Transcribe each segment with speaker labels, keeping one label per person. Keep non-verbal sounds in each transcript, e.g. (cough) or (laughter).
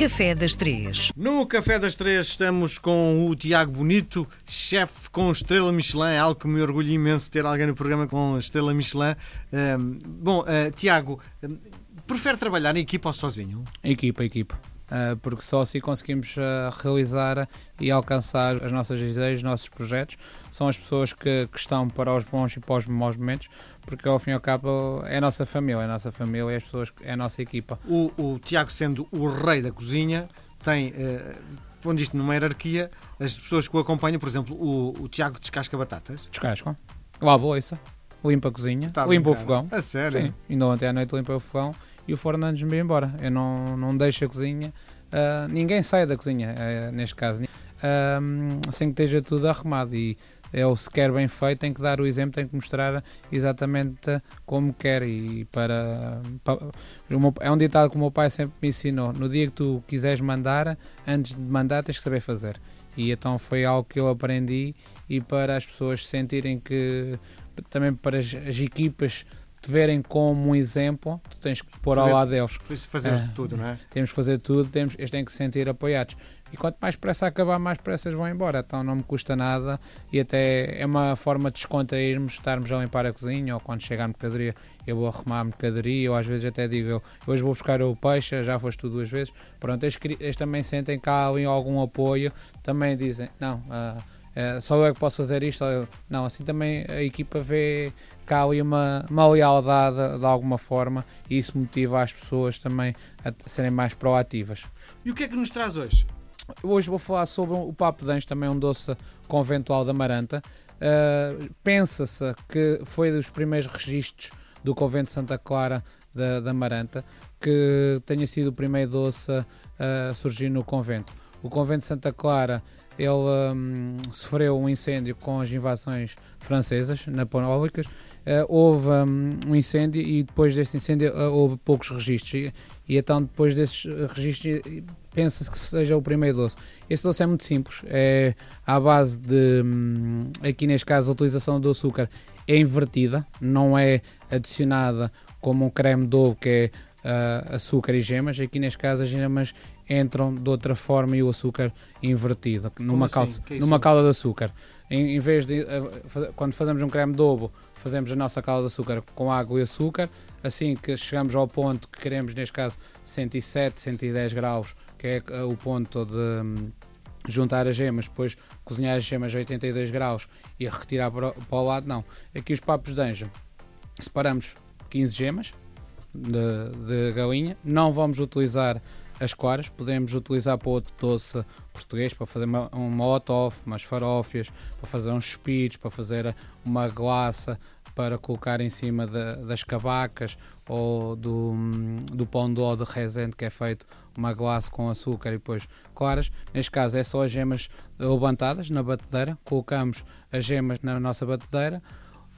Speaker 1: Café das Três.
Speaker 2: No Café das Três estamos com o Tiago Bonito, chefe com estrela Michelin. É algo que me orgulho imenso ter alguém no programa com estrela Michelin. Um, bom, uh, Tiago, um, prefere trabalhar em equipa ou sozinho?
Speaker 3: Equipa, equipa. Uh, porque só assim conseguimos uh, realizar e alcançar as nossas ideias, os nossos projetos. São as pessoas que, que, estão para os bons e para os maus momentos, porque ao fim e ao cabo é a nossa família, é a nossa família, é as pessoas, é a nossa equipa.
Speaker 2: O, o Tiago, sendo o rei da cozinha, tem, uh, pondo isto numa hierarquia, as pessoas que o acompanham, por exemplo, o, o Tiago descasca batatas.
Speaker 3: Descascam. Lava a boiça, limpa a cozinha, tá limpa o fogão.
Speaker 2: A sério?
Speaker 3: Sim, ainda ontem à noite limpa o fogão e o de me ir embora. Eu não, não deixo a cozinha, uh, ninguém sai da cozinha, uh, neste caso, uh, sem que esteja tudo arrumado. E é o se quer bem feito, tem que dar o exemplo, tem que mostrar exatamente como quer. E para, para é um ditado que o meu pai sempre me ensinou: no dia que tu quiseres mandar, antes de mandar, tens que saber fazer. E então foi algo que eu aprendi e para as pessoas sentirem que também para as, as equipas te verem como um exemplo, tu tens que pôr ao lado deles.
Speaker 2: Fazer é, tudo, não é?
Speaker 3: Temos que fazer tudo, temos, eles têm que se sentir apoiados. E quanto mais pressa acabar, mais pressa eles vão embora. Então não me custa nada e até é uma forma de descontrairmos, estarmos a limpar a cozinha ou quando chegar a mercadoria eu vou arrumar a mercadoria ou às vezes até digo eu, hoje vou buscar o peixe, já foste tu duas vezes. Pronto, eles, eles também sentem cá ali algum apoio, também dizem, não, uh, uh, só eu é que posso fazer isto. Não, assim também a equipa vê cá ali uma, uma lealdade de alguma forma e isso motiva as pessoas também a serem mais proativas.
Speaker 2: E o que é que nos traz hoje?
Speaker 3: Hoje vou falar sobre o Papo Dães, também um doce conventual da Maranta. Uh, Pensa-se que foi dos primeiros registros do convento de Santa Clara da, da Maranta que tenha sido o primeiro doce a surgir no convento. O convento de Santa Clara ele um, sofreu um incêndio com as invasões francesas napoleónicas. Uh, houve um, um, incêndio e depois desse incêndio uh, houve poucos registros. E, e, então, depois desses registros, pensa-se que seja o primeiro doce. Esse doce é muito simples, é à base de, hum, aqui neste caso, a utilização do açúcar é invertida, não é adicionada como um creme doce que é uh, açúcar e gemas. Aqui neste caso, as gemas entram de outra forma e o açúcar invertido, numa, assim? calça, é numa calda de açúcar. Em, em vez de, uh, quando fazemos um creme de ovo, fazemos a nossa calda de açúcar com água e açúcar. Assim que chegamos ao ponto que queremos, neste caso 107, 110 graus, que é uh, o ponto de um, juntar as gemas, depois cozinhar as gemas a 82 graus e retirar para, para o lado, não. Aqui os papos de anjo, separamos 15 gemas de, de galinha, não vamos utilizar as claras, podemos utilizar para outro doce português, para fazer uma, um molotov, umas farófias, para fazer uns espidos, para fazer uma glaça, para colocar em cima de, das cavacas ou do, do pão de de Rezende que é feito uma glace com açúcar e depois claras. Neste caso é só as gemas levantadas na batedeira, colocamos as gemas na nossa batedeira,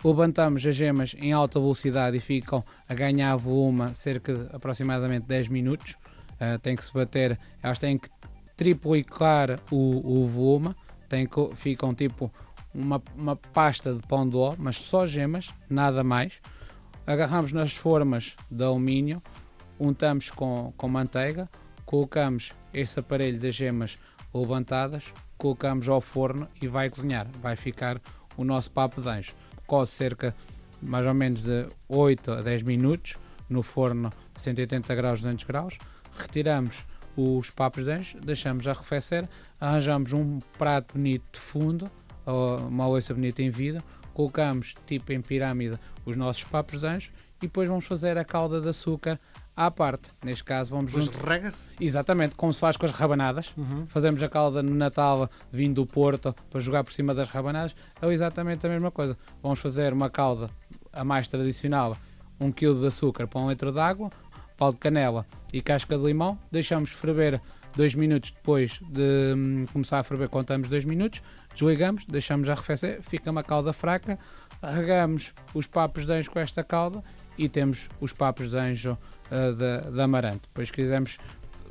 Speaker 3: levantamos as gemas em alta velocidade e ficam a ganhar volume cerca de aproximadamente 10 minutos. Uh, tem que se bater, elas têm que triplicar o, o volume, tem que, ficam tipo uma, uma pasta de pão de ló, mas só gemas, nada mais. Agarramos nas formas de alumínio, untamos com, com manteiga, colocamos esse aparelho das gemas levantadas, colocamos ao forno e vai cozinhar. Vai ficar o nosso papo de anjo. Coze cerca mais ou menos de 8 a 10 minutos no forno 180 graus, 200 graus. Retiramos os papos de anjo, deixamos arrefecer, arranjamos um prato bonito de fundo uma louça bonita em vida, colocamos tipo em pirâmide os nossos papos de anjo e depois vamos fazer a calda de açúcar à parte. Neste caso vamos
Speaker 2: Depois rega-se?
Speaker 3: Exatamente, como se faz com as rabanadas. Uhum. Fazemos a calda no Natal vindo do Porto para jogar por cima das rabanadas. É exatamente a mesma coisa. Vamos fazer uma calda a mais tradicional, 1 um kg de açúcar para um litro de água, pau de canela e casca de limão. Deixamos ferver dois minutos depois de hum, começar a ferver, contamos dois minutos, desligamos, deixamos arrefecer, fica uma calda fraca, regamos os papos de anjo com esta calda e temos os papos de anjo uh, de, de amaranto. Depois quisermos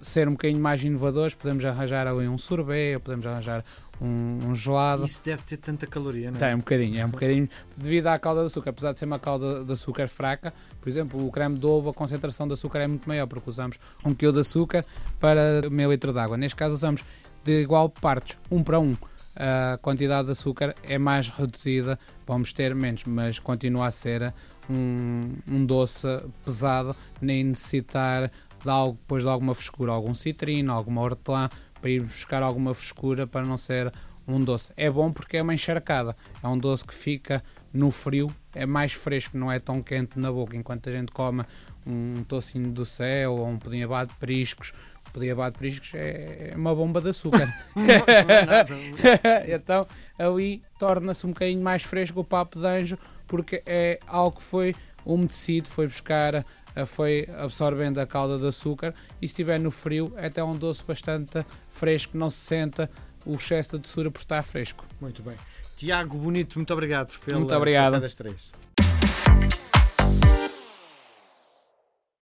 Speaker 3: ser um bocadinho mais inovadores, podemos arranjar ali um sorbet, podemos arranjar um, um gelado.
Speaker 2: Isso deve ter tanta caloria, não é?
Speaker 3: Tem um bocadinho, é um bocadinho devido à calda de açúcar, apesar de ser uma calda de açúcar fraca, por exemplo, o creme de ovo, a concentração de açúcar é muito maior, porque usamos um quilo de açúcar para meio litro de água. Neste caso usamos de igual partes, um para um. A quantidade de açúcar é mais reduzida, vamos ter menos, mas continua a ser um, um doce pesado, nem necessitar de algo, depois de alguma frescura, algum citrino, alguma hortelã, para ir buscar alguma frescura para não ser um doce. É bom porque é uma encharcada, é um doce que fica no frio, é mais fresco, não é tão quente na boca, enquanto a gente come um tocinho do céu ou um pudim abado de periscos. O pudim abado de periscos é, é uma bomba de açúcar. (laughs) (laughs) então ali torna-se um bocadinho mais fresco o papo de anjo porque é algo que foi umedecido, foi buscar foi absorvendo a calda de açúcar e se estiver no frio é até um doce bastante fresco, não se senta o excesso de doçura por estar fresco.
Speaker 2: Muito bem. Tiago Bonito, muito obrigado
Speaker 3: pela muito obrigado.
Speaker 2: das três.